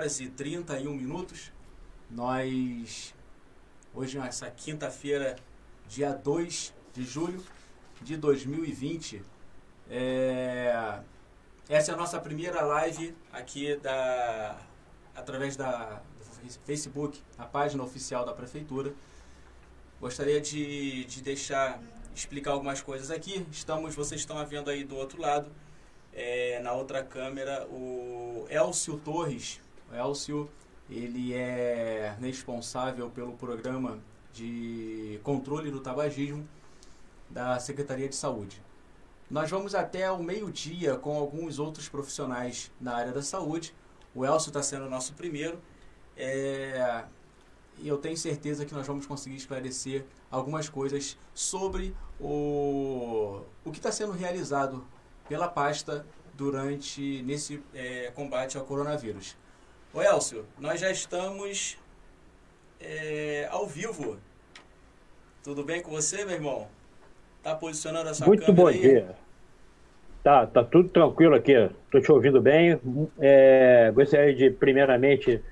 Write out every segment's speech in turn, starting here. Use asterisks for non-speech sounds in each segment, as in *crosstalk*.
São 8 horas e 31 minutos. Nós, hoje, nessa quinta-feira, dia 2 de julho de 2020, é, essa é a nossa primeira live aqui da, através da, do Facebook, a página oficial da Prefeitura. Gostaria de, de deixar, explicar algumas coisas aqui. Estamos, vocês estão vendo aí do outro lado, é, na outra câmera, o Elcio Torres. O Elcio, ele é responsável pelo programa de controle do tabagismo da Secretaria de Saúde. Nós vamos até o meio-dia com alguns outros profissionais na área da saúde. O Elcio está sendo o nosso primeiro. É, e eu tenho certeza que nós vamos conseguir esclarecer algumas coisas sobre o, o que está sendo realizado pela pasta durante nesse é, combate ao coronavírus. O Elcio, nós já estamos é, ao vivo. Tudo bem com você, meu irmão? Tá posicionando a sua Muito bom aí? dia. Tá, tá tudo tranquilo aqui. Estou te ouvindo bem. É, gostaria de, primeiramente,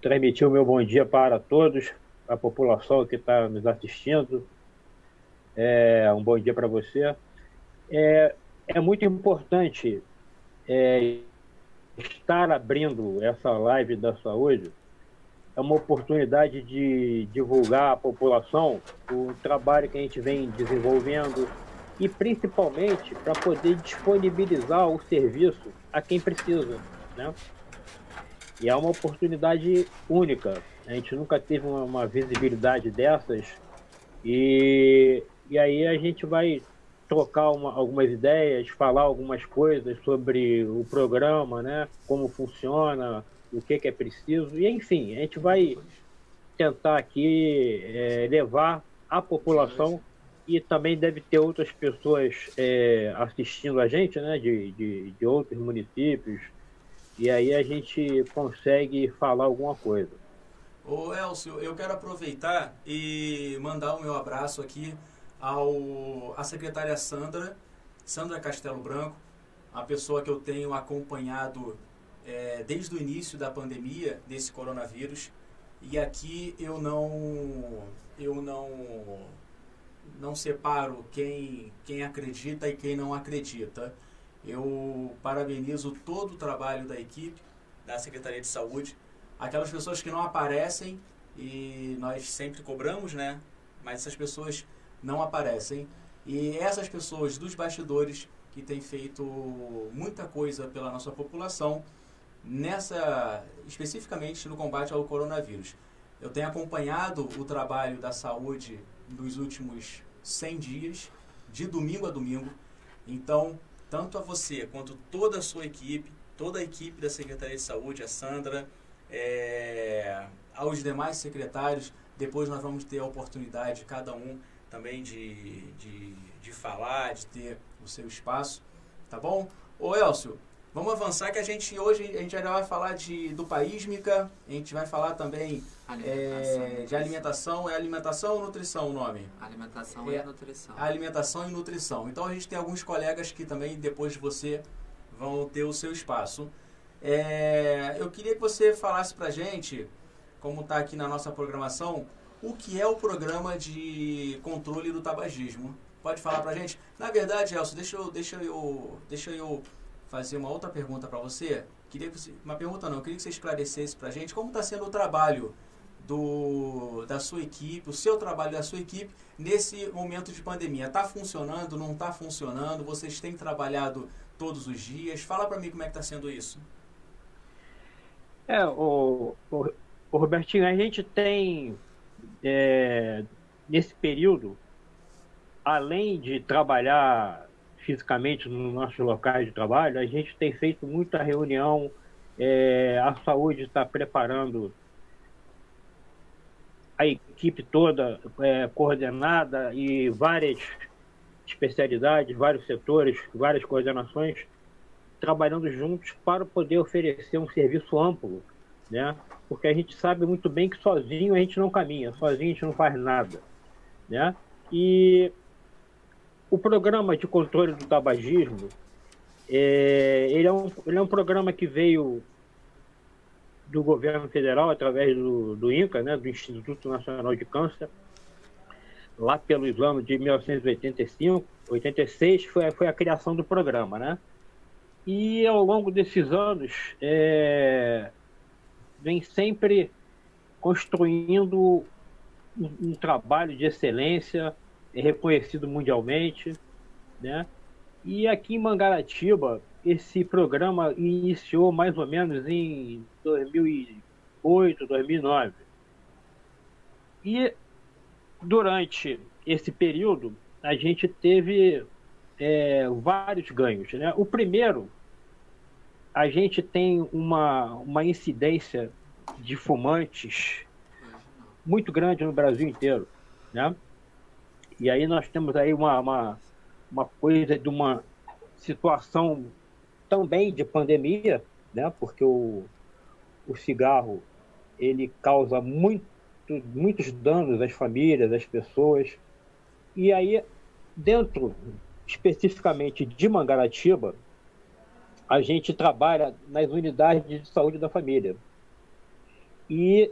transmitir o meu bom dia para todos, a população que está nos assistindo. É, um bom dia para você. É, é muito importante é, estar abrindo essa live da saúde é uma oportunidade de divulgar à população o trabalho que a gente vem desenvolvendo e principalmente para poder disponibilizar o serviço a quem precisa, né? E é uma oportunidade única. A gente nunca teve uma, uma visibilidade dessas e, e aí a gente vai trocar uma, algumas ideias, falar algumas coisas sobre o programa, né? Como funciona, o que, que é preciso, e enfim, a gente vai tentar aqui é, levar a população e também deve ter outras pessoas é, assistindo a gente, né, de, de, de, outros municípios, e aí a gente consegue falar alguma coisa. Ô Elcio, eu quero aproveitar e mandar o meu abraço aqui ao a secretária Sandra, Sandra Castelo Branco, a pessoa que eu tenho acompanhado é, desde o início da pandemia desse coronavírus e aqui eu não eu não não separo quem quem acredita e quem não acredita. Eu parabenizo todo o trabalho da equipe da Secretaria de Saúde, aquelas pessoas que não aparecem e nós sempre cobramos, né? Mas essas pessoas não aparecem e essas pessoas dos bastidores que têm feito muita coisa pela nossa população nessa especificamente no combate ao coronavírus. Eu tenho acompanhado o trabalho da saúde nos últimos 100 dias, de domingo a domingo. Então, tanto a você quanto toda a sua equipe, toda a equipe da Secretaria de Saúde, a Sandra, é, aos demais secretários, depois nós vamos ter a oportunidade, cada um também, de, de, de falar, de ter o seu espaço, tá bom? Ô Elcio, Vamos avançar que a gente hoje a gente ainda vai falar de do paísmica, a gente vai falar também alimentação. É, de alimentação, é alimentação ou nutrição o nome? Alimentação é, e nutrição. Alimentação e nutrição. Então a gente tem alguns colegas que também depois de você vão ter o seu espaço. É, eu queria que você falasse pra gente, como está aqui na nossa programação, o que é o programa de controle do tabagismo. Pode falar pra gente? Na verdade, Elcio, deixa eu, deixa eu, deixa eu fazer uma outra pergunta para você. Queria que você, uma pergunta não, queria que você esclarecesse para a gente como está sendo o trabalho do, da sua equipe, o seu trabalho da sua equipe nesse momento de pandemia. Está funcionando? Não está funcionando? Vocês têm trabalhado todos os dias? Fala para mim como é que está sendo isso. É, o, o, o Robertinho, a gente tem é, nesse período, além de trabalhar fisicamente nos nossos locais de trabalho, a gente tem feito muita reunião, é, a saúde está preparando a equipe toda é, coordenada e várias especialidades, vários setores, várias coordenações trabalhando juntos para poder oferecer um serviço amplo, né? Porque a gente sabe muito bem que sozinho a gente não caminha, sozinho a gente não faz nada, né? E o programa de controle do tabagismo, é, ele, é um, ele é um programa que veio do governo federal, através do, do INCA, né, do Instituto Nacional de Câncer, lá pelos anos de 1985, 86, foi, foi a criação do programa, né? E ao longo desses anos, é, vem sempre construindo um, um trabalho de excelência, é reconhecido mundialmente, né? E aqui em Mangaratiba, esse programa iniciou mais ou menos em 2008, 2009. E durante esse período, a gente teve é, vários ganhos. Né? O primeiro, a gente tem uma, uma incidência de fumantes muito grande no Brasil inteiro. Né? E aí nós temos aí uma, uma, uma coisa de uma situação também de pandemia, né? porque o, o cigarro ele causa muito, muitos danos às famílias, às pessoas. E aí, dentro especificamente de Mangaratiba, a gente trabalha nas unidades de saúde da família. E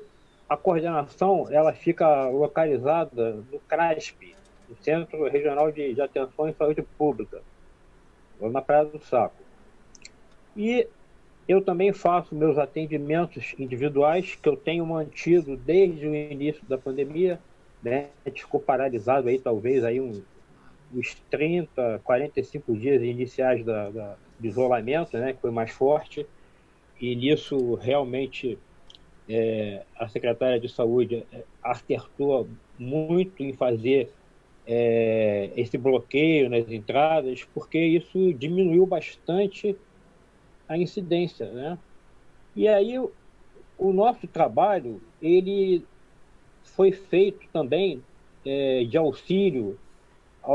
a coordenação ela fica localizada no CRASP, no Centro Regional de, de Atenção em Saúde Pública, na Praia do Saco. E eu também faço meus atendimentos individuais, que eu tenho mantido desde o início da pandemia, né? ficou paralisado aí talvez aí um, uns 30, 45 dias iniciais da, da, do isolamento, né? que foi mais forte, e nisso realmente é, a secretária de saúde é, acertou muito em fazer é, esse bloqueio nas entradas, porque isso diminuiu bastante a incidência, né? E aí o nosso trabalho ele foi feito também é, de auxílio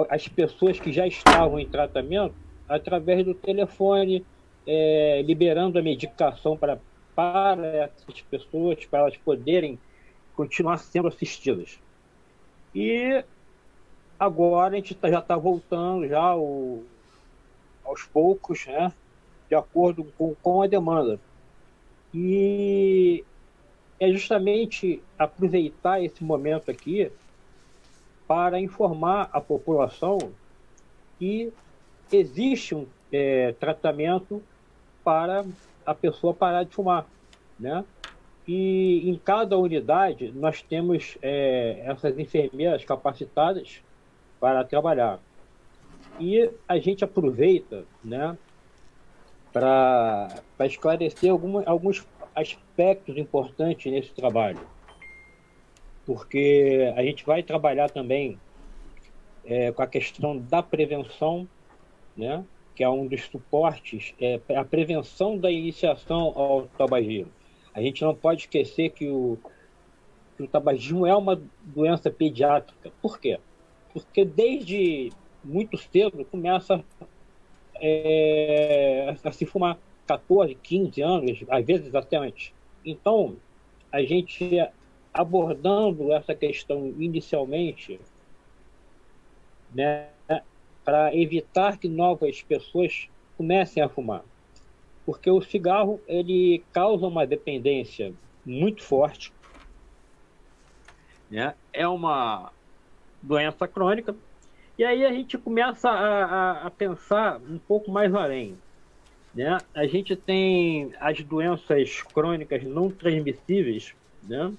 às pessoas que já estavam em tratamento através do telefone, é, liberando a medicação para, para essas pessoas, para elas poderem continuar sendo assistidas. E agora a gente tá, já está voltando já o, aos poucos, né? de acordo com, com a demanda. E é justamente aproveitar esse momento aqui para informar a população que existe um é, tratamento para a pessoa parar de fumar, né? E em cada unidade nós temos é, essas enfermeiras capacitadas para trabalhar. E a gente aproveita, né, para esclarecer alguma, alguns aspectos importantes nesse trabalho. Porque a gente vai trabalhar também é, com a questão da prevenção, né? que é um dos suportes, é a prevenção da iniciação ao tabagismo. A gente não pode esquecer que o, que o tabagismo é uma doença pediátrica. Por quê? Porque desde muito cedo começa é, a se fumar 14, 15 anos, às vezes até antes. Então, a gente abordando essa questão inicialmente, né, para evitar que novas pessoas comecem a fumar. Porque o cigarro ele causa uma dependência muito forte, né? é uma doença crônica e aí a gente começa a, a, a pensar um pouco mais além. Né? A gente tem as doenças crônicas não transmissíveis, né?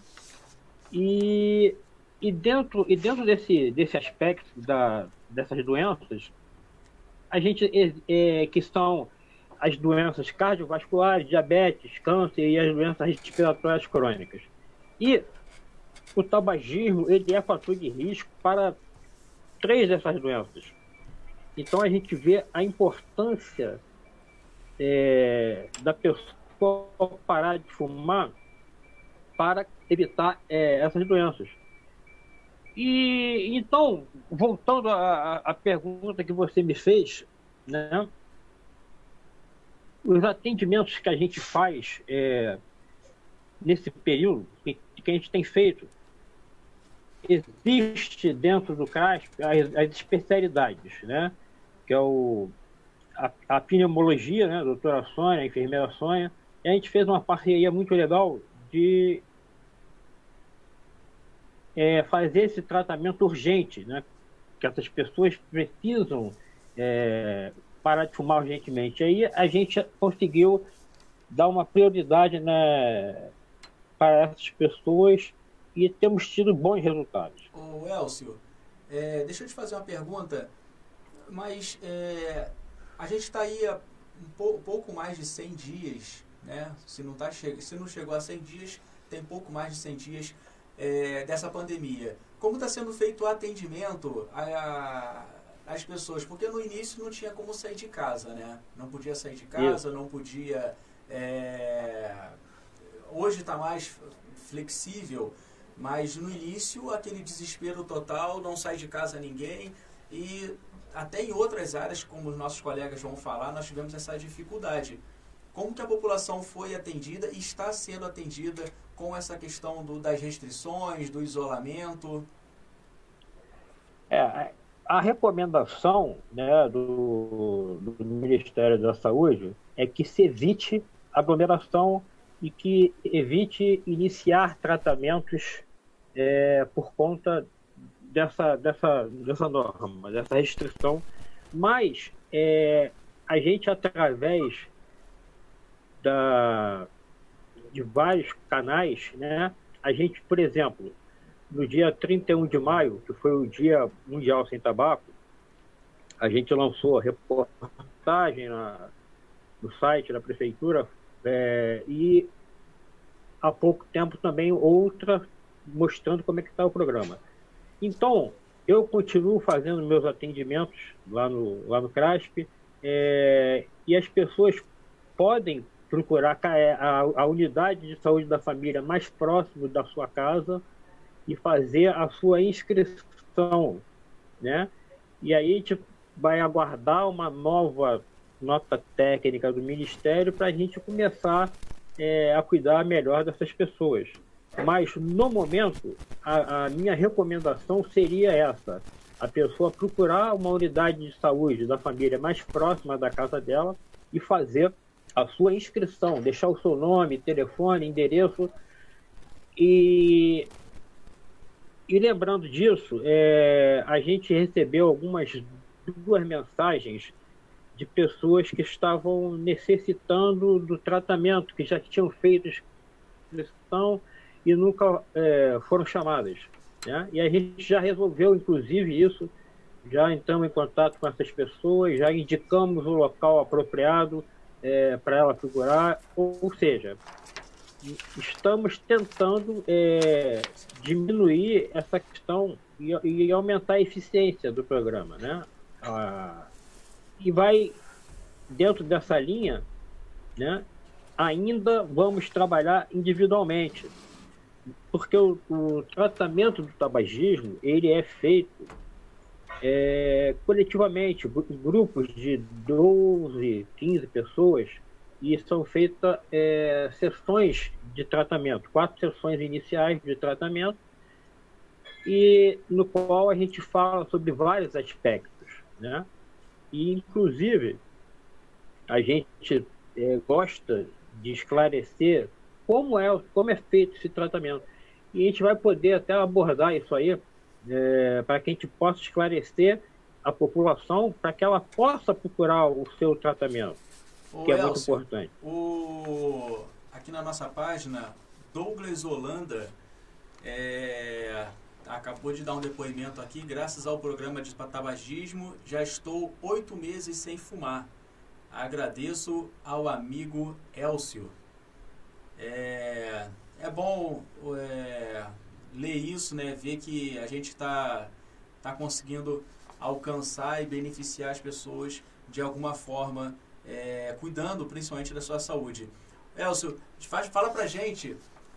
E, e dentro, e dentro desse, desse aspecto da, dessas doenças, a gente é, é, que são as doenças cardiovasculares, diabetes, câncer e as doenças respiratórias crônicas. E o tabagismo ele é fator de risco para três dessas doenças. Então a gente vê a importância é, da pessoa parar de fumar para evitar é, essas doenças. E então, voltando à, pergunta que você me fez, né? Os atendimentos que a gente faz é, nesse período, que, que a gente tem feito, existe dentro do CRASP as, as especialidades, né? Que é o, a, a pneumologia, né? A doutora Sônia, a enfermeira Sônia, E a gente fez uma parceria muito legal de é, fazer esse tratamento urgente, né? Que essas pessoas precisam é, parar de fumar urgentemente. Aí a gente conseguiu dar uma prioridade né, para essas pessoas e temos tido bons resultados. Ô Elcio, é, deixa eu te fazer uma pergunta, mas é, a gente está aí há um pouco, pouco mais de 100 dias, né? Se não, tá se não chegou a 100 dias, tem pouco mais de 100 dias é, dessa pandemia. Como está sendo feito o atendimento às pessoas? Porque no início não tinha como sair de casa, né? Não podia sair de casa, Isso. não podia... É, hoje está mais flexível, mas no início, aquele desespero total, não sai de casa ninguém. E até em outras áreas, como os nossos colegas vão falar, nós tivemos essa dificuldade. Como que a população foi atendida e está sendo atendida com essa questão do, das restrições, do isolamento? É, a recomendação né, do, do Ministério da Saúde é que se evite aglomeração e que evite iniciar tratamentos é, por conta dessa, dessa, dessa norma, dessa restrição. Mas é, a gente, através da, de vários canais, né, a gente, por exemplo, no dia 31 de maio, que foi o Dia Mundial Sem Tabaco, a gente lançou a reportagem na, no site da prefeitura é, e há pouco tempo também outra mostrando como é que está o programa. Então, eu continuo fazendo meus atendimentos lá no, lá no CRASP é, e as pessoas podem procurar a, a, unidade de saúde da família mais próximo da sua casa e fazer a sua inscrição, né? E aí a gente vai aguardar uma nova nota técnica do Ministério para a gente começar é, a cuidar melhor dessas pessoas. Mas, no momento, a, a, minha recomendação seria essa: a pessoa procurar uma unidade de saúde da família mais próxima da casa dela e fazer a sua inscrição, deixar o seu nome, telefone, endereço. E, e lembrando disso, é, a gente recebeu algumas duas mensagens de pessoas que estavam necessitando do tratamento, que já tinham feito inscrição e nunca é, foram chamadas. Né? E a gente já resolveu, inclusive, isso, já entramos em contato com essas pessoas, já indicamos o local apropriado é, para ela figurar, ou, ou, seja, estamos tentando é, diminuir essa questão e, e, aumentar a eficiência do programa. Né? Ah, e vai, dentro dessa linha, né, ainda vamos trabalhar individualmente porque o, o tratamento do tabagismo ele é feito é, coletivamente, grupos de 12, 15 pessoas, e são feitas é, sessões de tratamento, quatro sessões iniciais de tratamento, e no qual a gente fala sobre vários aspectos, né? E inclusive a gente é, gosta de esclarecer como é como é feito esse tratamento e a gente vai poder até abordar isso aí é, para que a gente possa esclarecer a população para que ela possa procurar o seu tratamento, Ô, que é Elcio, muito importante. O... Aqui na nossa página, Douglas Holanda é... acabou de dar um depoimento aqui. Graças ao programa de tabagismo, já estou oito meses sem fumar. Agradeço ao amigo Elcio. É é bom é, ler isso, né? Ver que a gente está tá conseguindo alcançar e beneficiar as pessoas de alguma forma, é, cuidando principalmente da sua saúde. Elcio, faz, fala pra gente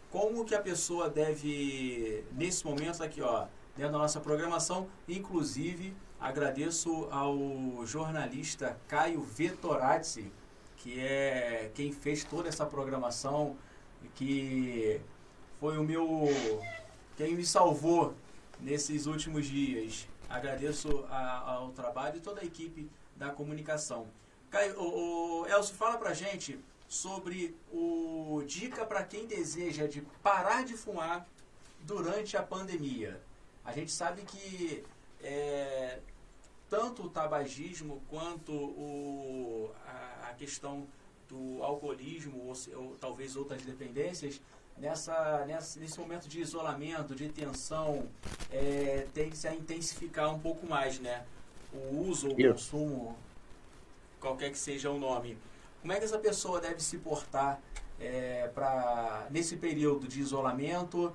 como que a pessoa deve, nesse momento aqui, ó, dentro da nossa programação, inclusive agradeço ao jornalista Caio Vettorazzi, que é quem fez toda essa programação, que foi o meu. Quem me salvou nesses últimos dias. Agradeço a, ao trabalho e toda a equipe da comunicação. Caio, o, o Elcio, fala pra gente sobre o dica para quem deseja de parar de fumar durante a pandemia. A gente sabe que é, tanto o tabagismo quanto o, a, a questão do alcoolismo ou, ou, talvez outras dependências nessa, nessa, nesse momento de isolamento, de tensão, é, tem que se intensificar um pouco mais, né? O uso, o consumo, qualquer que seja o nome. Como é que essa pessoa deve se portar é, para nesse período de isolamento,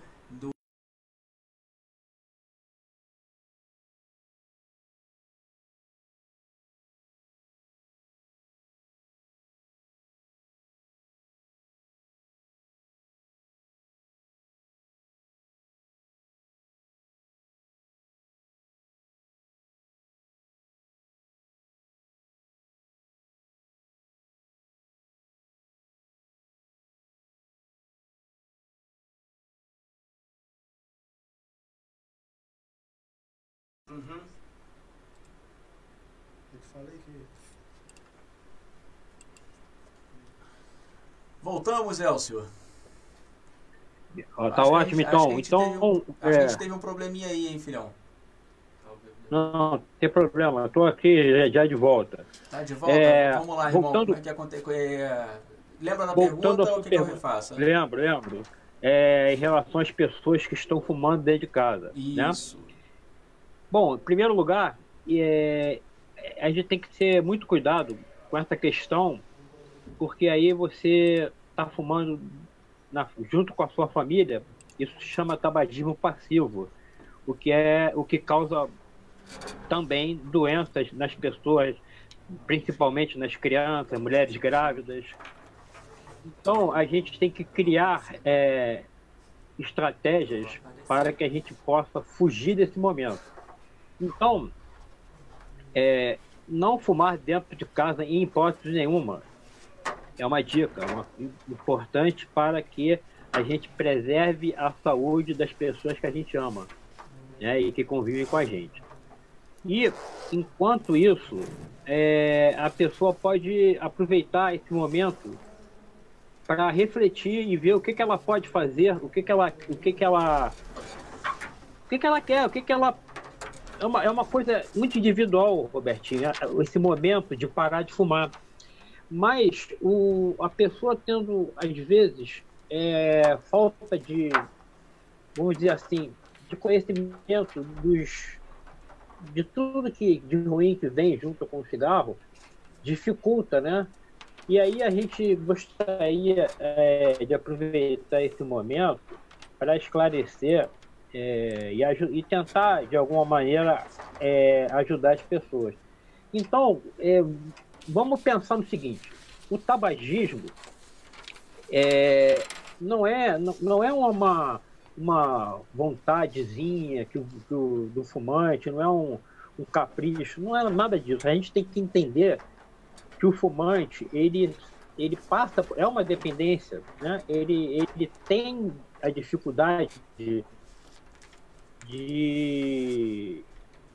Uhum. Eu falei que. Voltamos, Elcio. Ó, tá acho ótimo, então. Então, um, é... a gente teve um probleminha aí, hein, filhão? Não, não tem problema. Estou aqui já de volta. Tá de volta? É... Vamos lá, irmão. Voltando... É que aconteceu? É... Lembra da Voltando pergunta ou que, pergunta. que eu refaça? Lembro, lembro. É, em relação às pessoas que estão fumando dentro de casa. Né? Isso. Né? Bom, em primeiro lugar, é, a gente tem que ter muito cuidado com essa questão, porque aí você está fumando na, junto com a sua família, isso se chama tabagismo passivo, o que é o que causa também doenças nas pessoas, principalmente nas crianças, mulheres grávidas. Então a gente tem que criar é, estratégias para que a gente possa fugir desse momento. Então, é, não fumar dentro de casa em hipótese nenhuma. É uma dica uma, importante para que a gente preserve a saúde das pessoas que a gente ama né, e que convivem com a gente. E, enquanto isso, é, a pessoa pode aproveitar esse momento para refletir e ver o que, que ela pode fazer, o que, que ela, o que, que ela, o que, que ela quer, o que, que ela é uma, é uma coisa muito individual, Robertinho, é, esse momento de parar de fumar. Mas o, a pessoa tendo, às vezes, é, falta de, vamos dizer assim, de conhecimento dos, de tudo que de ruim que vem junto com o cigarro, dificulta, né? E aí a gente gostaria é, de aproveitar esse momento para esclarecer é, e, e, tentar, de alguma maneira, é, ajudar as pessoas. Então, é, vamos pensar no seguinte: o tabagismo é, não, é, não, não é uma, uma vontadezinha que o, que o, do fumante, não é um, um capricho, não é nada disso. A gente tem que entender que o fumante, ele, ele passa, é uma dependência, né? ele, ele tem a dificuldade de de,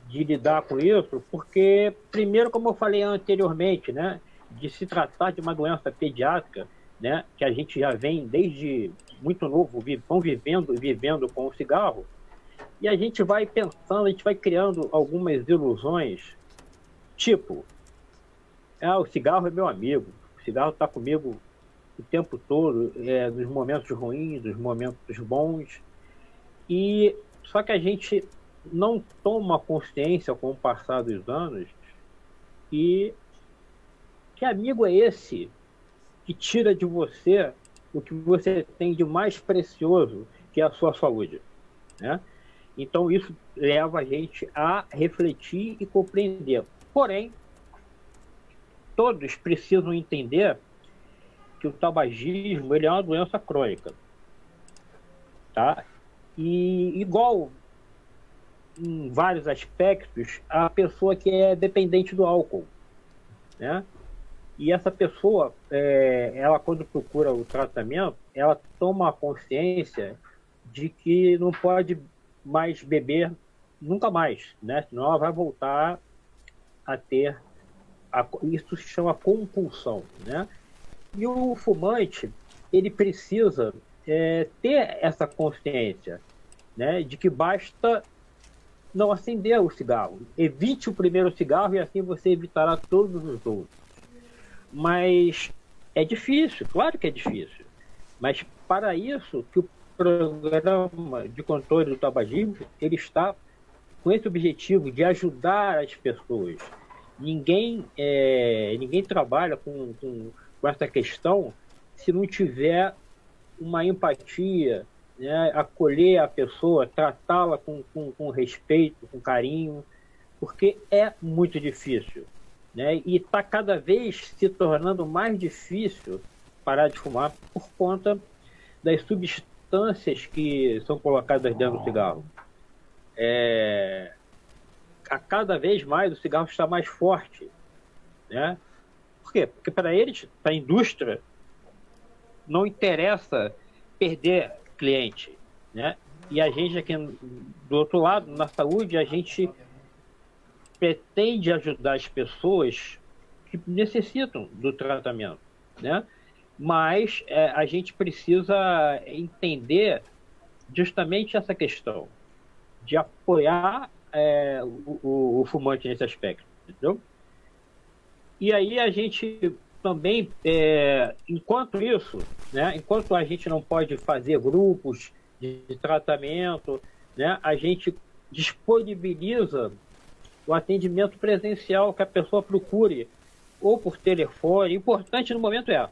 de lidar com isso, porque, primeiro, como eu falei anteriormente, né, de se tratar de uma doença pediátrica, né, que a gente já vem desde muito novo, vão vivendo e vivendo com o cigarro, e a gente vai pensando, a gente vai criando algumas ilusões, tipo, ah, o cigarro é meu amigo, o cigarro está comigo o tempo todo, é, nos momentos ruins, nos momentos bons, e só que a gente não toma consciência com o passar dos anos e que amigo é esse que tira de você o que você tem de mais precioso, que é a sua saúde, né? Então isso leva a gente a refletir e compreender. Porém, todos precisam entender que o tabagismo ele é uma doença crônica, tá? E igual em vários aspectos, a pessoa que é dependente do álcool, né? E essa pessoa, é, ela quando procura o tratamento, ela toma consciência de que não pode mais beber nunca mais, né? Senão ela vai voltar a ter a, isso se chama compulsão, né? E o fumante, ele precisa é, ter essa consciência né, de que basta não acender o cigarro. Evite o primeiro cigarro e assim você evitará todos os outros. Mas é difícil, claro que é difícil. Mas para isso que o programa de controle do tabagismo ele está com esse objetivo de ajudar as pessoas. Ninguém, é, ninguém trabalha com, com, com essa questão se não tiver uma empatia, né, acolher a pessoa, tratá-la com, com, com, respeito, com carinho, porque é muito difícil. Né, e está cada vez se tornando mais difícil parar de fumar por conta das substâncias que são colocadas dentro do cigarro. É, a cada vez mais o cigarro está mais forte. Né? Por quê? Porque para eles, para a indústria, não interessa perder cliente, né? E a gente aqui do outro lado, na saúde, a gente pretende ajudar as pessoas que necessitam do tratamento, né? Mas é, a gente precisa entender justamente essa questão de apoiar é, o, o, o, fumante nesse aspecto, entendeu? E aí a gente também, é, enquanto isso, né, enquanto a gente não pode fazer grupos de tratamento, né, a gente disponibiliza o atendimento presencial que a pessoa procure, ou por telefone. Importante no momento é: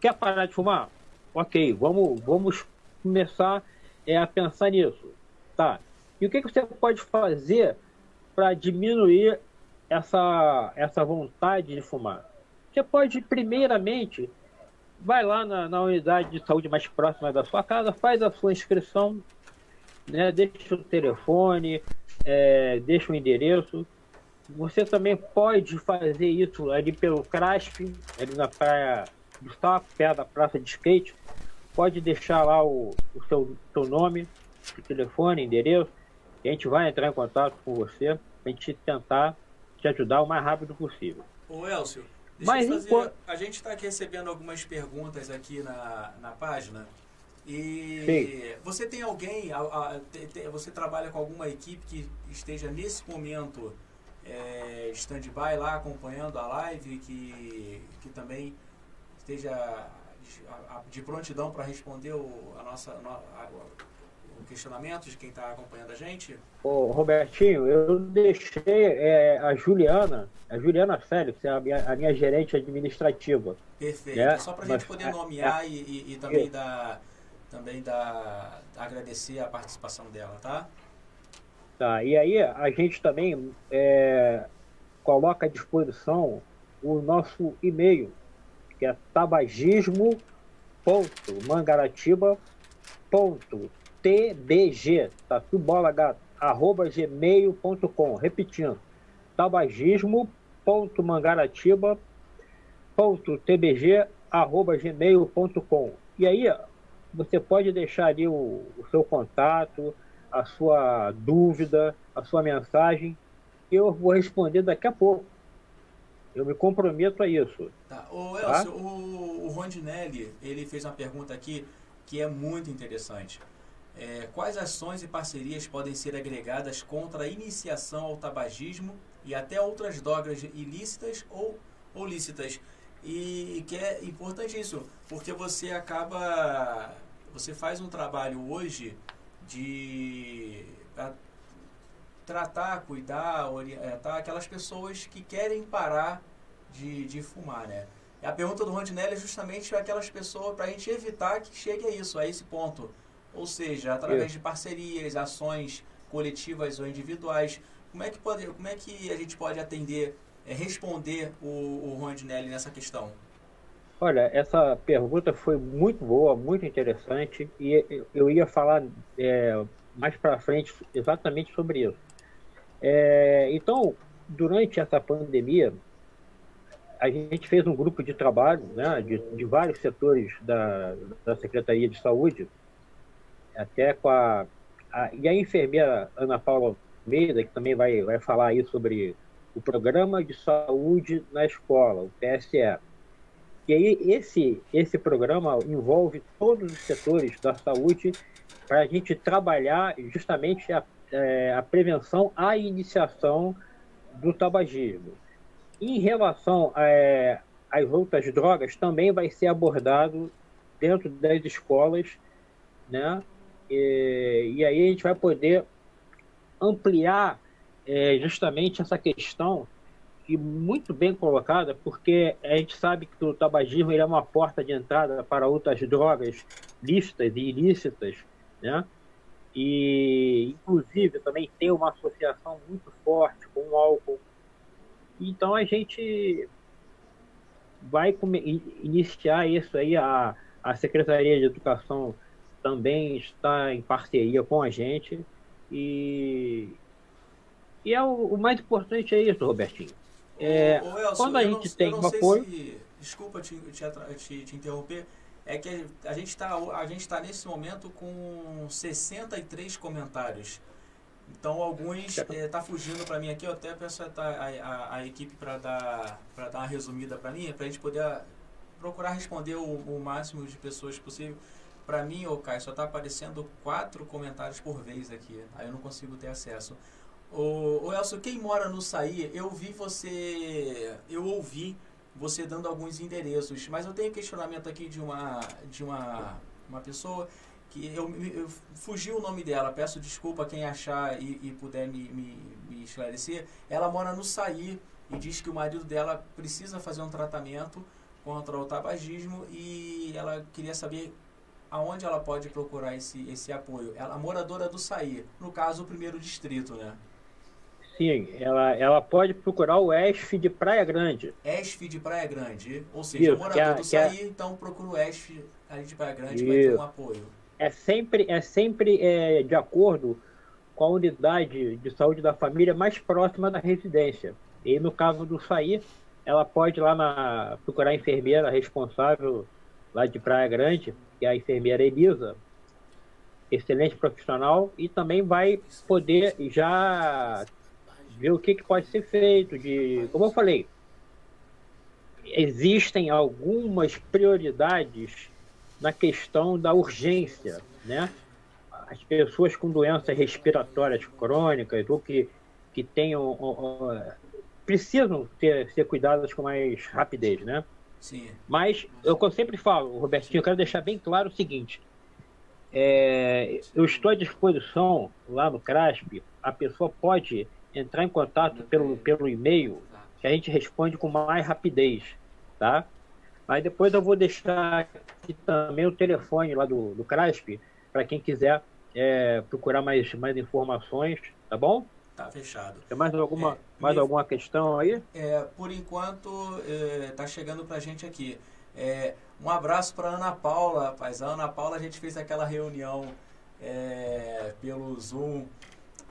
quer parar de fumar? Ok, vamos, vamos começar é, a pensar nisso. Tá. E o que, que você pode fazer para diminuir essa, essa vontade de fumar? Você pode, primeiramente, vai lá na, na, unidade de saúde mais próxima da sua casa, faz a sua inscrição, né, deixa o telefone, é, deixa o endereço. Você também pode fazer isso ali pelo CRASP, ali na praia do Saco, perto da praça de skate. Pode deixar lá o, o seu, seu nome, o telefone, endereço, a gente vai entrar em contato com você a gente tentar te ajudar o mais rápido possível. Ô Elcio, Deixa Mas fazer, enquanto... A gente está aqui recebendo algumas perguntas aqui na, na página. E Sim. você tem alguém, a, a, te, te, você trabalha com alguma equipe que esteja nesse momento é, stand-by lá acompanhando a live, que, que também esteja de prontidão para responder o, a nossa, a, questionamentos de quem está acompanhando a gente? Ô, Robertinho, eu deixei é, a Juliana, a Juliana Félix, a minha, a minha gerente administrativa. Perfeito. Né? Só para a gente poder nomear é, e, e, e, também, dar, também dar, agradecer a participação dela, tá? Tá, e aí a gente também é, coloca à disposição o nosso e-mail, que é tabagismo.mangaratiba.com tbg, tatu bola gato, arroba gmail.com. Repetindo, tabagismo.mangaratiba.tbg, arroba gmail.com. E aí, você pode deixar ali o, o seu contato, a sua dúvida, a sua mensagem, eu vou responder daqui a pouco. Eu me comprometo a isso. Tá. O Elcio, tá? o, o Rondinelli, ele fez uma pergunta aqui que é muito interessante. É, quais ações e parcerias podem ser agregadas contra a iniciação ao tabagismo e até outras drogas ilícitas ou, ou lícitas? E que é importante isso, porque você acaba. Você faz um trabalho hoje de tratar, cuidar, orientar aquelas pessoas que querem parar de, de fumar, né? A pergunta do Rondinelli é justamente aquelas pessoas para a gente evitar que chegue a isso, a esse ponto ou seja, através de parcerias, ações coletivas ou individuais. Como é que, pode, como é que a gente pode atender, é, responder o, o Rondinelli nessa questão? Olha, essa pergunta foi muito boa, muito interessante e eu ia falar é, mais para frente exatamente sobre isso. É, então, durante essa pandemia, a gente fez um grupo de trabalho né, de, de vários setores da, da Secretaria de Saúde até com a, a, e a enfermeira Ana Paula Almeida, que também vai, vai falar aí sobre o Programa de Saúde na Escola, o PSE. E aí esse, esse programa envolve todos os setores da saúde para a gente trabalhar justamente a, é, a prevenção, a iniciação do tabagismo. Em relação é, às outras drogas, também vai ser abordado dentro das escolas, né? E, e aí a gente vai poder ampliar é, justamente essa questão e muito bem colocada, porque a gente sabe que o tabagismo é uma porta de entrada para outras drogas lícitas e ilícitas, né? E, inclusive, também tem uma associação muito forte com o álcool. Então, a gente vai iniciar isso aí. A, a Secretaria de Educação também está em parceria com a gente. E, e é o, o mais importante é isso, Robertinho. É, ô, ô Elson, quando a gente não, tem um apoio. Se, desculpa te, te, te, te, interromper. É que a gente está a gente tá nesse momento com 63 comentários. Então alguns é, tá fugindo para mim aqui, eu até peço a, a, a equipe para dar para dar uma resumida para mim, para a gente poder procurar responder o, o máximo de pessoas possível. Para mim, ô Caio, só está aparecendo quatro comentários por vez aqui. Aí eu não consigo ter acesso. O, o Elson, quem mora no Saí, eu vi você, eu ouvi você dando alguns endereços, mas eu tenho questionamento aqui de uma de uma, uma pessoa que eu, eu fugi o nome dela, peço desculpa quem achar e, e puder me, me, me, esclarecer. Ela mora no Saí e diz que o marido dela precisa fazer um tratamento contra o tabagismo e ela queria saber aonde ela pode procurar esse, esse apoio. Ela é moradora do Saí, no caso o primeiro distrito, né? Sim, ela, ela pode procurar o ESF de Praia Grande. ESF de Praia Grande. Ou seja, Isso, morador é, do Saí, é... então procura o ESF ali de Praia Grande para ter um apoio. É sempre, é sempre é, de acordo com a unidade de saúde da família mais próxima da residência. E no caso do Saí, ela pode ir lá na, procurar a enfermeira responsável lá de Praia Grande, que é a enfermeira Elisa, excelente profissional, e também vai poder já ver o que, que pode ser feito. De, como eu falei, existem algumas prioridades na questão da urgência, né? As pessoas com doenças respiratórias crônicas ou que, que tenham ou, ou, precisam ter, ser cuidadas com mais rapidez, né? Sim. Mas eu sempre falo, Robertinho, eu quero deixar bem claro o seguinte: é, eu estou à disposição lá no CRASP, a pessoa pode entrar em contato pelo, pelo e-mail, que a gente responde com mais rapidez, tá? Mas depois eu vou deixar aqui também o telefone lá do, do CRASP, para quem quiser é, procurar mais, mais informações, tá bom? Tá fechado. Tem mais alguma, é, mais me... alguma questão aí? É, por enquanto, é, tá chegando pra gente aqui. É, um abraço para Ana Paula, rapaz. A Ana Paula, a gente fez aquela reunião é, pelo Zoom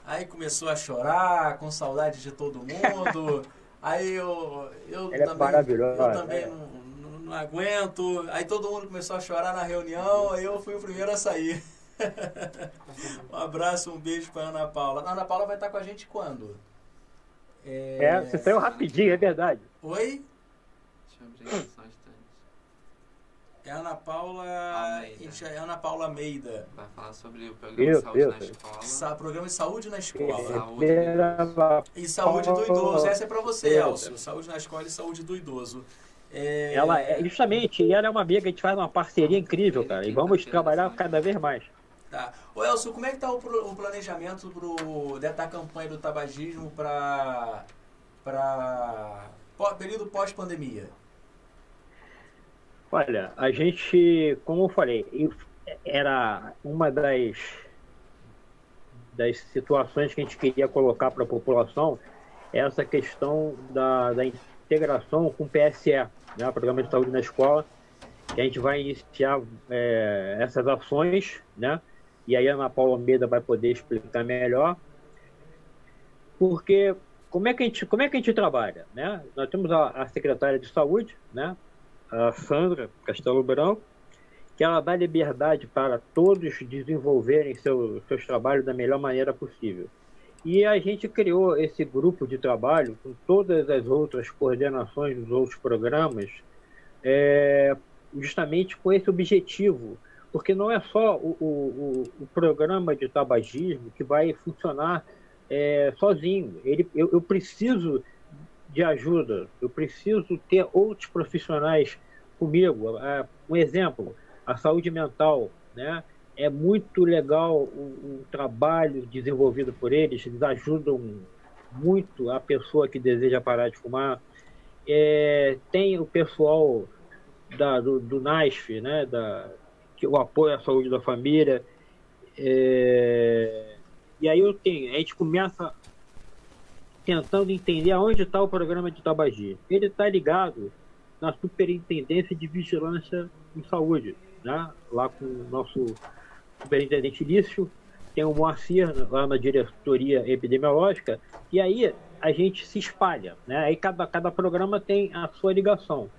Aí começou a chorar, com saudade de todo mundo. *laughs* Aí eu, eu Ela também, é eu também não, não, não, aguento. Aí todo mundo começou a chorar na reunião, aí eu fui o primeiro a sair. *laughs* um abraço, um beijo para Ana Paula. A Ana Paula vai estar com a gente quando? É, é você saiu rapidinho, é verdade. Oi? Deixa eu abrir é Ana Paula. Almeida. É Ana Paula Almeida. Vai falar sobre o programa de saúde na escola. Sa programa de saúde na escola. Saúde. E saúde do idoso. Essa é para você, Elcio. Saúde na escola e saúde do idoso. É... Ela é, justamente, ela é uma amiga, a gente faz uma parceria incrível, cara. E vamos trabalhar cada vez mais. Tá. Ô como é que tá o, o planejamento pro, dessa campanha do tabagismo para para período pós-pandemia? Olha, a gente, como eu falei, era uma das, das situações que a gente queria colocar para a população essa questão da, da integração com o PSE, né, Programa de Saúde na Escola, que a gente vai iniciar é, essas ações, né? E aí a Ana Paula Almeida vai poder explicar melhor. Porque como é que a gente, como é que a gente trabalha, né? Nós temos a, a secretária de saúde, né? a Sandra Castelo Branco, que ela dá liberdade para todos desenvolverem seu, seus trabalhos da melhor maneira possível. E a gente criou esse grupo de trabalho com todas as outras coordenações dos outros programas é, justamente com esse objetivo, porque não é só o, o, o programa de tabagismo que vai funcionar é, sozinho. Ele, eu, eu preciso de ajuda, eu preciso ter outros profissionais comigo. É, um exemplo, a saúde mental, né? É muito legal o, o trabalho desenvolvido por eles, eles ajudam muito a pessoa que deseja parar de fumar. É, tem o pessoal da, do, do NASF, né, da, o apoio à saúde da família. É, e aí eu tenho, a gente começa tentando entender aonde está o programa de tabagismo. Ele está ligado na Superintendência de Vigilância em Saúde, né? lá com o nosso superintendente Lício, tem o Moacir lá na diretoria epidemiológica, e aí a gente se espalha, né? aí cada, cada programa tem a sua ligação.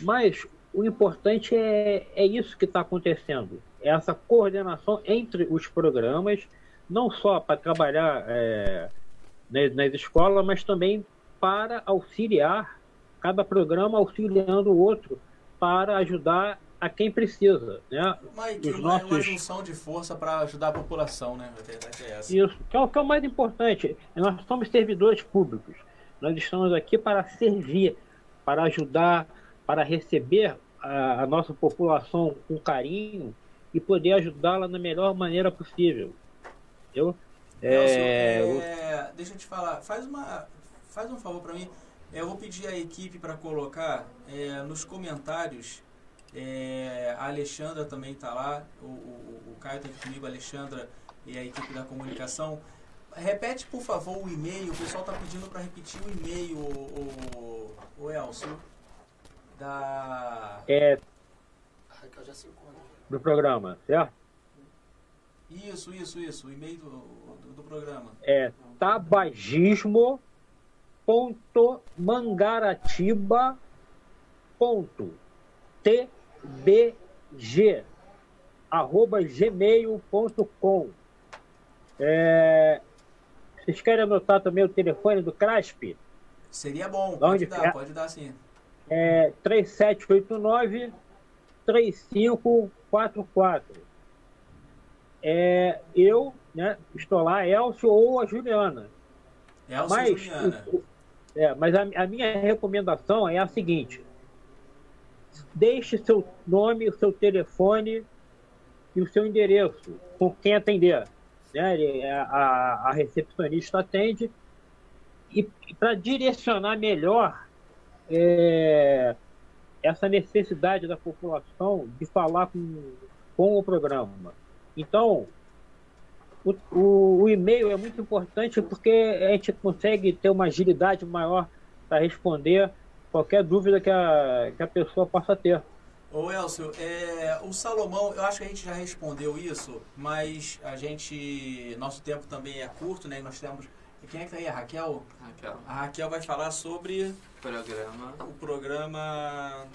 Mas o importante é, é isso que está acontecendo, é essa coordenação entre os programas, não só para trabalhar é, nas, nas escolas, mas também para auxiliar, cada programa auxiliando o outro para ajudar a quem precisa, né? Mike, Os nossos... uma junção de força para ajudar a população, né? A verdade é essa. Isso, que é, o, que é o mais importante. Nós somos servidores públicos. Nós estamos aqui para servir, para ajudar, para receber a, a nossa população com carinho e poder ajudá-la da melhor maneira possível. Entendeu? É, é, deixa eu te falar, faz, uma, faz um favor para mim. Eu vou pedir à equipe para colocar é, nos comentários. É, a Alexandra também está lá, o, o, o Caio está aqui comigo, a Alexandra e a equipe da comunicação. Repete, por favor, o e-mail. O pessoal está pedindo para repetir o e-mail, o, o, o Elcio. Da. É. Do programa, certo? Isso, isso, isso. O e-mail do, do, do programa. É tabagismo.mangaratiba.tbg arroba gmail.com é, Vocês querem anotar também o telefone do CRASP? Seria bom, pode dar, é? pode dar sim. É 3789 3544 é, eu né, estou lá, Elcio ou a Juliana. Elcio mas, e Juliana. É, mas a, a, minha recomendação é a seguinte: deixe seu nome, o seu telefone e o seu endereço com quem atender. Né? A, a recepcionista atende e para direcionar melhor é, essa necessidade da população de falar com, com o programa. Então, o, o, o e-mail é muito importante porque a gente consegue ter uma agilidade maior para responder qualquer dúvida que a, que a pessoa possa ter. Ô Elcio, é, o Salomão, eu acho que a gente já respondeu isso, mas a gente. Nosso tempo também é curto, né? Nós temos. Quem é que tá aí? A Raquel? Raquel. A Raquel vai falar sobre. Programa. O programa.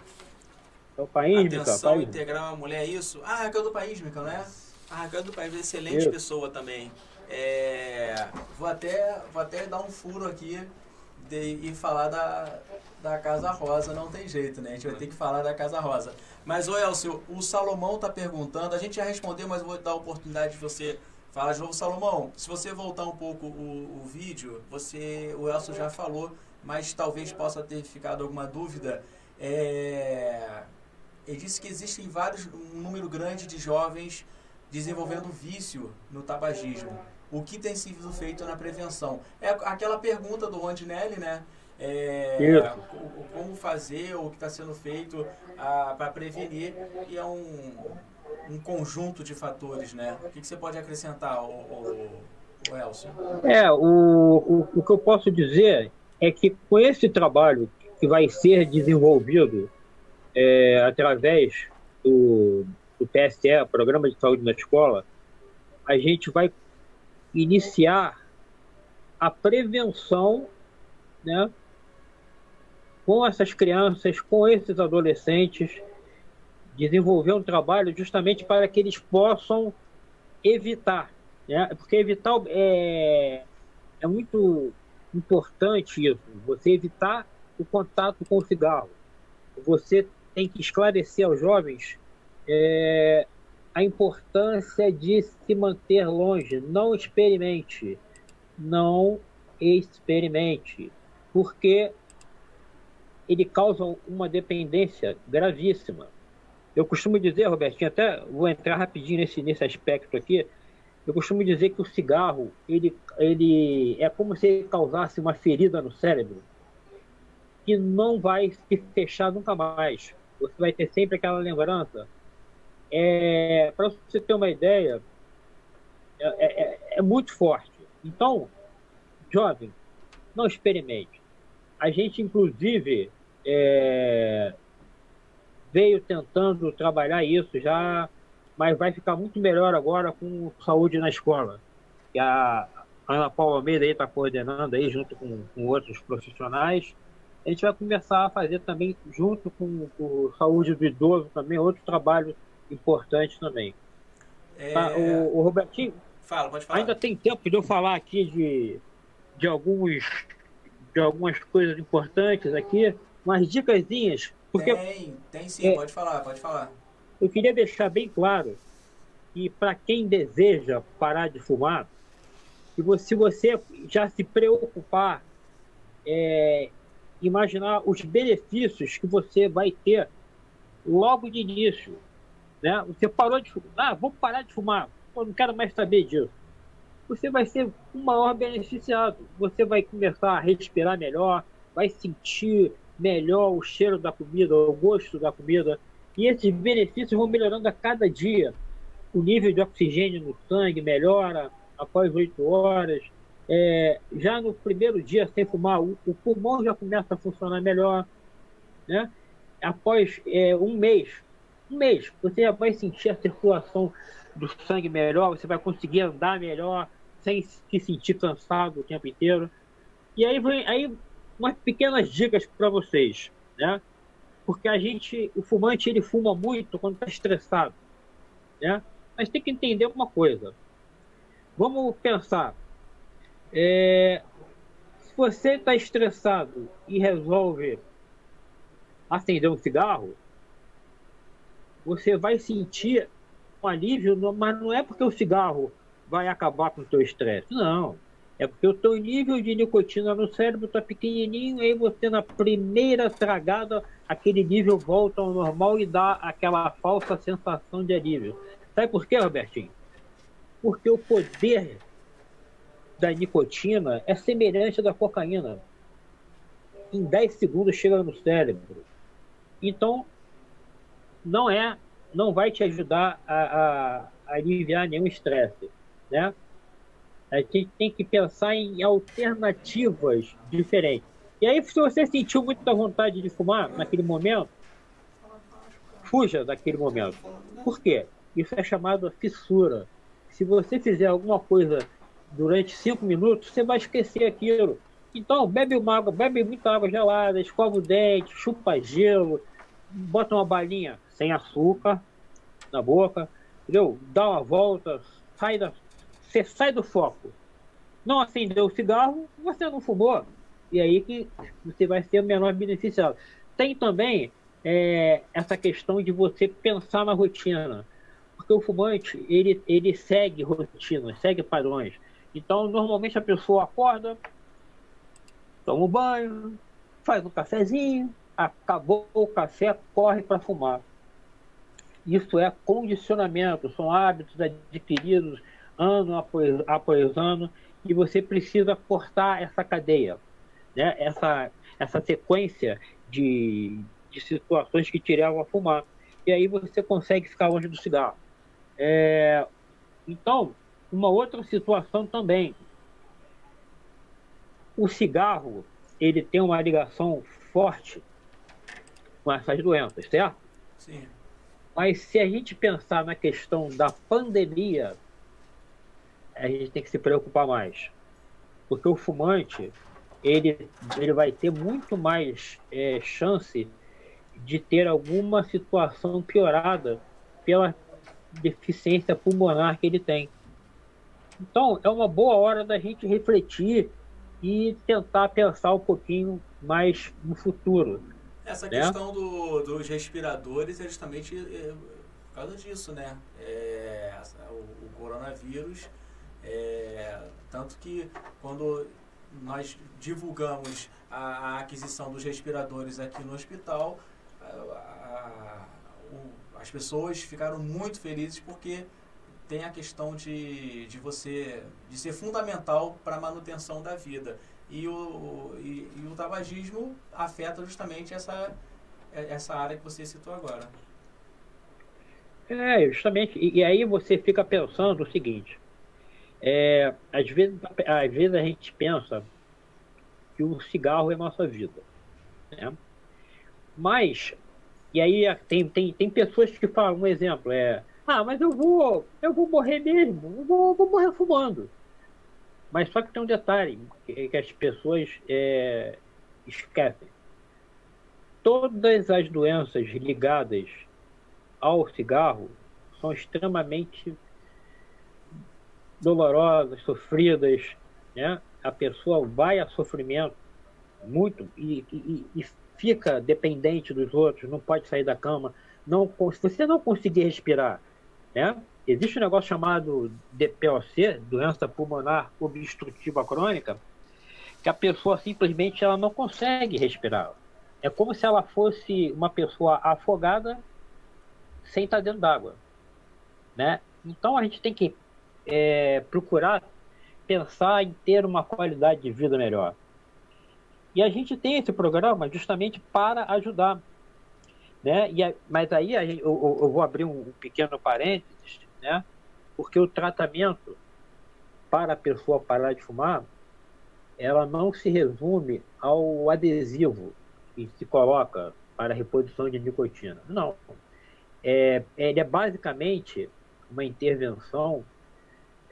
É o país, Atenção Integral à Mulher, é isso? Ah, Raquel do País, Mica, não é? A Raquel do País é excelente Isso. pessoa também. É, vou, até, vou até dar um furo aqui de, e falar da, da Casa Rosa, não tem jeito, né? A gente vai ter que falar da Casa Rosa. Mas, ô Elcio, o Salomão tá perguntando, a gente já respondeu, mas vou dar a oportunidade de você falar de novo. Salomão, se você voltar um pouco o, o vídeo, você, o Elcio já falou, mas talvez possa ter ficado alguma dúvida. É, ele disse que existem vários, um número grande de jovens desenvolvendo vício no tabagismo. O que tem sido feito na prevenção? É aquela pergunta do Rondinelli, né? É, como fazer, o que está sendo feito para prevenir, e é um, um conjunto de fatores, né? O que, que você pode acrescentar, o, o, o Elcio? É, o, o, o que eu posso dizer é que com esse trabalho que vai ser desenvolvido é, através do, do PSE, Programa de Saúde na Escola, a gente vai iniciar a prevenção né, com essas crianças, com esses adolescentes, desenvolver um trabalho justamente para que eles possam evitar. Né? Porque evitar é, é muito importante isso, você evitar o contato com o cigarro, você tem que esclarecer aos jovens é, a importância de se manter longe. Não experimente. Não experimente. Porque ele causa uma dependência gravíssima. Eu costumo dizer, Robertinho, até vou entrar rapidinho nesse, nesse aspecto aqui. Eu costumo dizer que o cigarro ele, ele é como se ele causasse uma ferida no cérebro que não vai se fechar nunca mais. Você vai ter sempre aquela lembrança. É, Para você ter uma ideia, é, é, é muito forte. Então, jovem, não experimente. A gente, inclusive, é, veio tentando trabalhar isso já, mas vai ficar muito melhor agora com saúde na escola. E a Ana Paula Almeida está coordenando aí junto com, com, outros profissionais. A gente vai começar a fazer também, junto com, com saúde do idoso, também outro trabalho importante também. É... Tá, o, o, Robertinho, Fala, pode falar. ainda tem tempo de eu falar aqui de, de, alguns, de algumas coisas importantes aqui, umas dicasinhas porque, tem, tem sim, é, pode falar, pode falar. Eu queria deixar bem claro que para quem deseja parar de fumar, que se você já se preocupar, é, imaginar os benefícios que você vai ter logo de início. Né? Você parou de fumar, ah, vou parar de fumar, eu não quero mais saber disso. Você vai ser o maior beneficiado. Você vai começar a respirar melhor, vai sentir melhor o cheiro da comida, o gosto da comida. E esses benefícios vão melhorando a cada dia. O nível de oxigênio no sangue melhora após oito horas. É, já no primeiro dia sem fumar, o, o, pulmão já começa a funcionar melhor. Né? Após é, um mês, um mês, você já vai sentir a circulação do sangue melhor, você vai conseguir andar melhor, sem se sentir cansado o tempo inteiro. E aí, vem, aí umas pequenas dicas para vocês, né? Porque a gente, o fumante, ele fuma muito quando está estressado, né? Mas tem que entender uma coisa. Vamos pensar. É, se você está estressado e resolve acender um cigarro, você vai sentir um alívio, mas não é porque o cigarro vai acabar com o seu estresse. Não. É porque o teu nível de nicotina no cérebro está pequenininho, aí você na primeira tragada, aquele nível volta ao normal e dá aquela falsa sensação de alívio. Sabe por quê, Robertinho? Porque o poder da nicotina é semelhante à da cocaína. Em 10 segundos chega no cérebro. Então, não é, não vai te ajudar a, a, a aliviar nenhum estresse, né? A gente tem que pensar em alternativas diferentes. E aí, se você sentiu muita vontade de fumar naquele momento, fuja daquele momento. Por quê? Isso é chamado fissura. Se você fizer alguma coisa durante cinco minutos, você vai esquecer aquilo. Então, bebe uma água, bebe muita água gelada, escova o dente, chupa gelo, bota uma balinha sem açúcar na boca, entendeu? Dá uma volta, sai da, você sai do foco. Não acendeu o cigarro, você não fumou. E aí que você vai ser o menor beneficiado. Tem também é, essa questão de você pensar na rotina. Porque o fumante, ele, ele segue rotinas, segue padrões. Então, normalmente a pessoa acorda, toma um banho, faz um cafezinho, acabou o café, corre para fumar. Isso é condicionamento, são hábitos adquiridos ano após, após ano, e você precisa cortar essa cadeia, né? essa, essa sequência de, de situações que te levam a fumar. E aí você consegue ficar longe do cigarro. É, então, uma outra situação também. O cigarro, ele tem uma ligação forte com essas doenças, certo? Sim. Mas se a gente pensar na questão da pandemia a gente tem que se preocupar mais. Porque o fumante, ele, ele vai ter muito mais é, chance de ter alguma situação piorada pela deficiência pulmonar que ele tem. Então, é uma boa hora da gente refletir e tentar pensar um pouquinho mais no futuro. Essa né? questão do, dos respiradores é justamente é, por causa disso, né? É, o, o, coronavírus, é, tanto que quando nós divulgamos a, a, aquisição dos respiradores aqui no hospital, a, a, o, as pessoas ficaram muito felizes porque tem a questão de, de você de ser fundamental para a manutenção da vida e o, e, e, o tabagismo afeta justamente essa, essa área que você citou agora. É, justamente. E, e aí você fica pensando o seguinte: é, às, vezes, às vezes a gente pensa que o cigarro é nossa vida. Né? Mas, e aí tem, tem, tem pessoas que falam, um exemplo, é, ah, mas eu vou, eu vou morrer mesmo, eu vou, vou morrer fumando. Mas só que tem um detalhe que, que as pessoas é, esquecem. Todas as doenças ligadas ao cigarro são extremamente dolorosas, sofridas, né? A pessoa vai a sofrimento muito e, e, e fica dependente dos outros, não pode sair da cama, não se você não conseguir respirar, né? Existe um negócio chamado DPOC, doença pulmonar obstrutiva crônica, que a pessoa simplesmente ela não consegue respirar. É como se ela fosse uma pessoa afogada sem estar dentro d'água, né? Então a gente tem que é, procurar pensar em ter uma qualidade de vida melhor. E a gente tem esse programa justamente para ajudar. Né? E, mas aí gente, eu, eu, vou abrir um pequeno parênteses né? Porque o tratamento para a pessoa parar de fumar, ela não se resume ao adesivo que se coloca para a reposição de nicotina. Não. É, ele é basicamente uma intervenção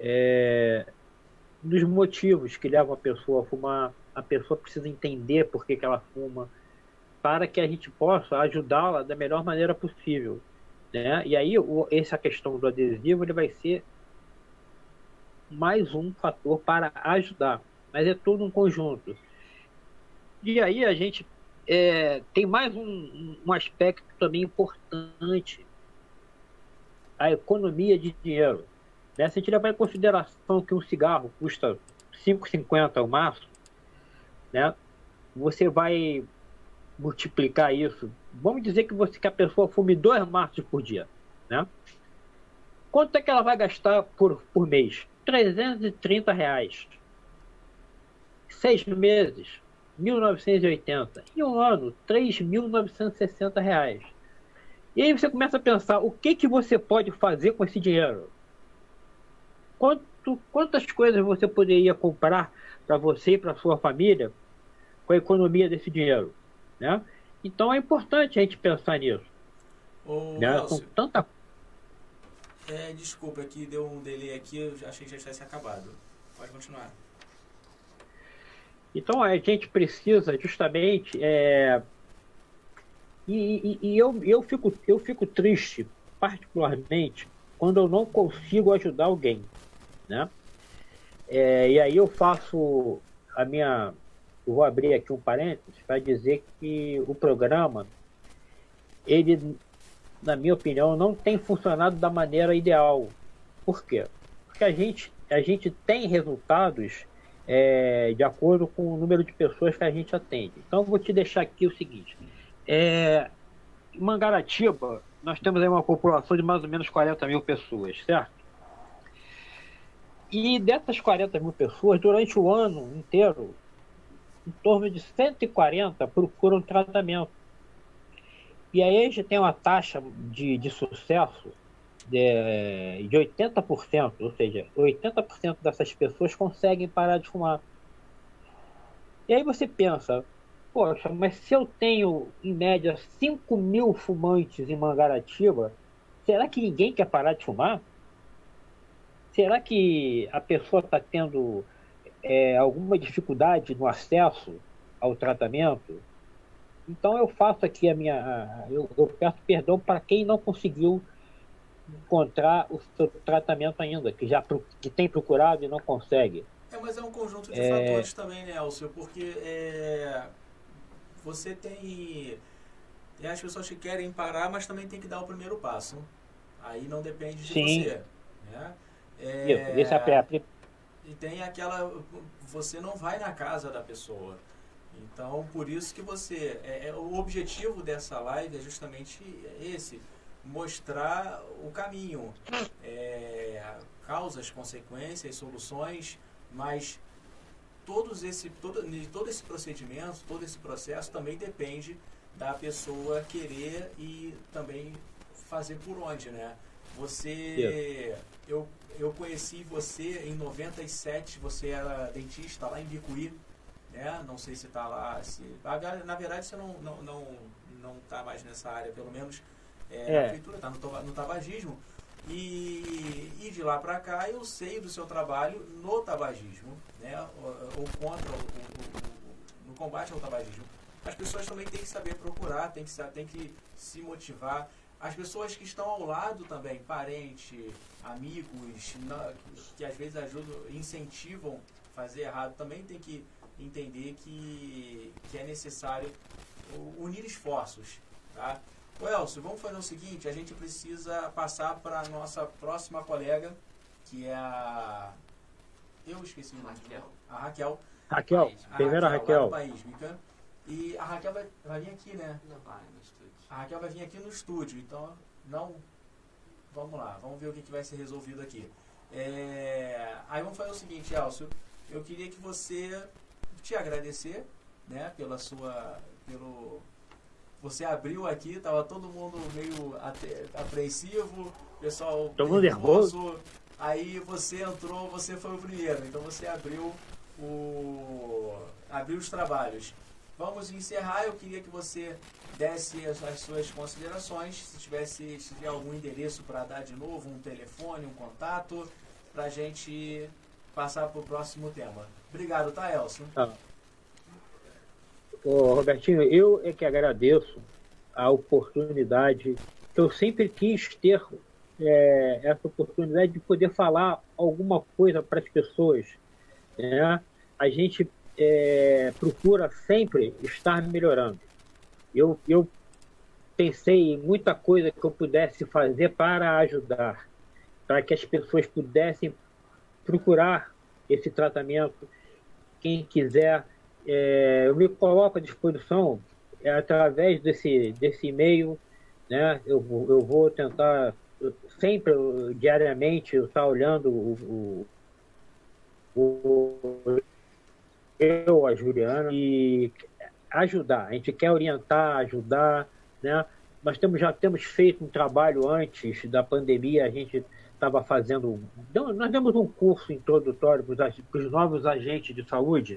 é, dos motivos que levam a pessoa a fumar. A pessoa precisa entender por que, que ela fuma, para que a gente possa ajudá-la da melhor maneira possível. Né? E aí o, essa questão do adesivo ele vai ser mais um fator para ajudar, mas é todo um conjunto. E aí a gente é, tem mais um, um aspecto também importante, a economia de dinheiro. Né? Se a gente levar em consideração que um cigarro custa 5,50 o maço, né? você vai multiplicar isso, vamos dizer que você que a pessoa fume dois maços por dia, né? Quanto é que ela vai gastar por, por mês? 330 reais. Seis meses, 1.980. Em um ano, 3.960 reais. E aí você começa a pensar, o que, que você pode fazer com esse dinheiro? Quanto, quantas coisas você poderia comprar para você e para sua família com a economia desse dinheiro? Né? Então é importante a gente pensar nisso. Ô, né? Com tanta. É, desculpa, aqui deu um delay aqui, eu achei que já tivesse acabado. Pode continuar. Então a gente precisa justamente. É... E, e, e, eu, eu, fico, eu fico triste, particularmente, quando eu não consigo ajudar alguém. Né? É, e aí eu faço a minha eu vou abrir aqui um parênteses para dizer que o programa, ele, na minha opinião, não tem funcionado da maneira ideal. Por quê? Porque a gente, a gente tem resultados é, de acordo com o número de pessoas que a gente atende. Então, eu vou te deixar aqui o seguinte. É, em Mangaratiba, nós temos aí uma população de mais ou menos 40 mil pessoas, certo? E dessas 40 mil pessoas, durante o ano inteiro, em torno de 140 procuram tratamento. E aí a gente tem uma taxa de, de sucesso de, de 80%, ou seja, 80% dessas pessoas conseguem parar de fumar. E aí você pensa, poxa, mas se eu tenho em média 5 mil fumantes em Mangaratiba, será que ninguém quer parar de fumar? Será que a pessoa está tendo é, alguma dificuldade no acesso ao tratamento, então eu faço aqui a minha. Eu, eu peço perdão para quem não conseguiu encontrar o seu tratamento ainda, que já que tem procurado e não consegue. É, mas é um conjunto de é... fatores também, né, Elcio? Porque é, você tem E as pessoas que querem parar, mas também tem que dar o primeiro passo. Aí não depende de Sim. você. Né? É, é e tem aquela. Você não vai na casa da pessoa. Então, por isso que você. É, é, o objetivo dessa live é justamente esse: mostrar o caminho. É, causas, consequências, soluções, mas todos esse, todo, todo esse procedimento, todo esse processo também depende da pessoa querer e também fazer por onde, né? Você, eu, eu conheci você em 97, você era dentista lá em Bicuí, né? Não sei se está lá, se, na verdade você não não não não está mais nessa área, pelo menos é, é. na prefeitura, está no, no tabagismo. E, e de lá para cá eu sei do seu trabalho no tabagismo, né? ou, ou contra o, o, o, no combate ao tabagismo. As pessoas também têm que saber procurar, têm que, têm que se motivar. As pessoas que estão ao lado também, parentes, amigos, na, que, que, às vezes ajudam, incentivam fazer errado, também tem que entender que, que é necessário unir esforços. Tá? Ô Elcio, vamos fazer o seguinte, a gente precisa passar para a nossa próxima colega, que é a... Eu esqueci o nome. Raquel. A Raquel. Raquel, a primeira Raquel. Raquel. E a Raquel vai, vai vir aqui, né? Não vai estúdio. A Raquel vai vir aqui no estúdio, então não... Vamos lá, vamos ver o que, que vai ser resolvido aqui. É... Aí vamos fazer o seguinte, Elcio. Eu queria que você te agradecer, né, pela sua... pelo você abriu aqui, tava todo mundo meio apreensivo, pessoal todo nervoso. Aí você entrou, você foi o primeiro, então você abriu o abriu os trabalhos. Vamos encerrar, eu queria que você desse as, as suas considerações, se tivesse se tiver algum endereço para dar de novo, um telefone, um contato, para a gente passar para o próximo tema. Obrigado, tá, Elson? Tá. Ô, Robertinho, eu é que agradeço a oportunidade. Eu sempre quis ter é, essa oportunidade de poder falar alguma coisa para as pessoas. Né? A gente é, procura sempre estar melhorando. Eu, eu pensei em muita coisa que eu pudesse fazer para ajudar, para que as pessoas pudessem procurar esse tratamento. Quem quiser é, eu me coloco à disposição é, através desse, desse e-mail, né? Eu, eu vou tentar sempre, diariamente, estar olhando o, o, o, eu, a Juliana, e ajudar. A gente quer orientar, ajudar, né? Nós temos, já temos feito um trabalho antes da pandemia, a gente estava fazendo. Nós demos um curso introdutório para os novos agentes de saúde,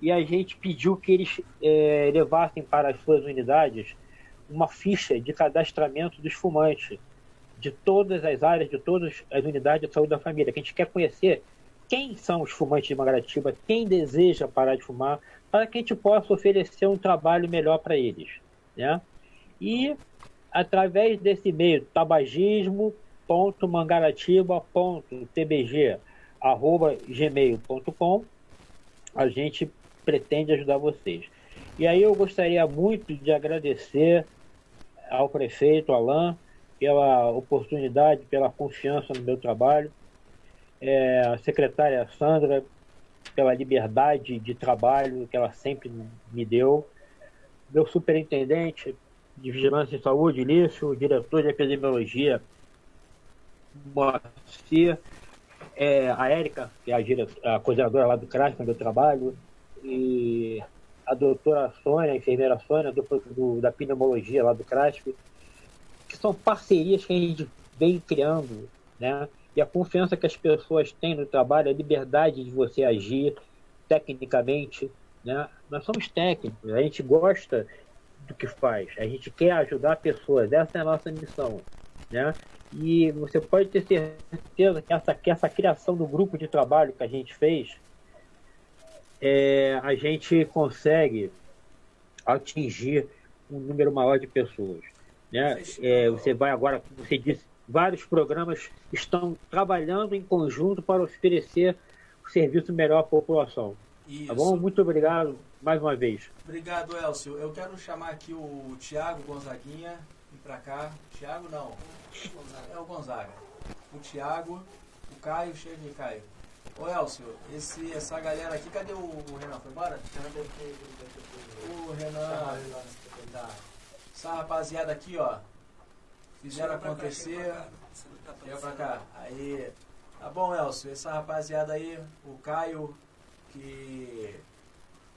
e a gente pediu que eles é, levassem para as suas unidades uma ficha de cadastramento dos fumantes de todas as áreas, de todas as unidades de saúde da família, que a gente quer conhecer quem são os fumantes de Mangaratiba, quem deseja parar de fumar, para que a gente possa oferecer um trabalho melhor para eles. Né? E através desse e-mail, tabagismo.mangaratiba.tbg.gmail.com, a gente pretende ajudar vocês. E aí eu gostaria muito de agradecer ao prefeito Alain pela oportunidade, pela confiança no meu trabalho, é, a secretária Sandra pela liberdade de trabalho que ela sempre me deu, meu superintendente de Vigilância em Saúde, Lício, o diretor de Epidemiologia, Moacir, é, a Érica, que é a, a coordenadora lá do CRAS, onde eu trabalho, e a doutora Sônia, a enfermeira Sônia, do, do, da pneumologia lá do CRASP, que são parcerias que a gente vem criando, né? E a confiança que as pessoas têm no trabalho, a liberdade de você agir tecnicamente, né? Nós somos técnicos, a gente gosta do que faz, a gente quer ajudar pessoas, essa é a nossa missão, né? E você pode ter certeza que essa, que essa criação do grupo de trabalho que a gente fez, é, a gente consegue atingir um número maior de pessoas. Né? É, você vai agora, como você disse, vários programas estão trabalhando em conjunto para oferecer o serviço melhor à população. Isso. Tá bom? Muito obrigado mais uma vez. Obrigado, Elcio. Eu quero chamar aqui o Tiago Gonzaguinha. Vem pra cá. Tiago não. É o Gonzaga. O Tiago, o Caio. Chega aí, Caio. Ô Elcio, esse, essa galera aqui, cadê o, o Renan? Foi embora? O Renan. Tá. Essa rapaziada aqui, ó. Fizeram acontecer. Chega pra cá. Aí. Tá bom, Elcio. Essa rapaziada aí, o Caio, que.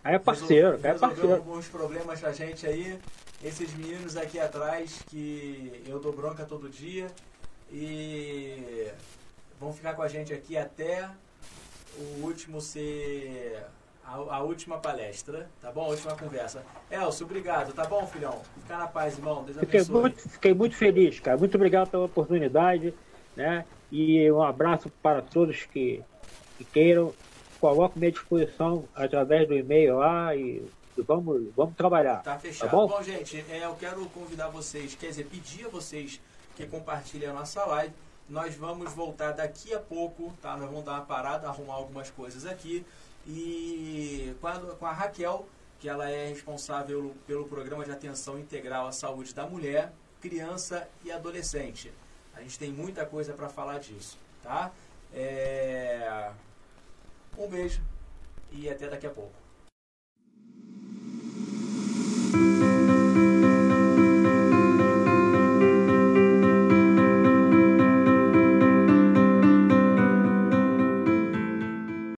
Aí é parceiro, Caio é parceiro. alguns problemas pra gente aí. Esses meninos aqui atrás que eu dou bronca todo dia. E vão ficar com a gente aqui até o último ser a, a, última palestra, tá bom? A última conversa. Elcio, obrigado, tá bom, filhão? Fica na paz, irmão. Deus fiquei muito, fiquei muito feliz, cara. Muito obrigado pela oportunidade, né? E um abraço para todos que, que queiram. Coloco minha disposição através do e-mail lá e, vamos, vamos trabalhar. Tá fechado. Tá bom? bom, gente, é, eu quero convidar vocês, quer dizer, pedir a vocês que compartilhem a nossa live nós vamos voltar daqui a pouco, tá? Nós vamos dar uma parada, arrumar algumas coisas aqui. E com a, com a Raquel, que ela é responsável pelo programa de atenção integral à saúde da mulher, criança e adolescente. A gente tem muita coisa para falar disso, tá? É... Um beijo e até daqui a pouco.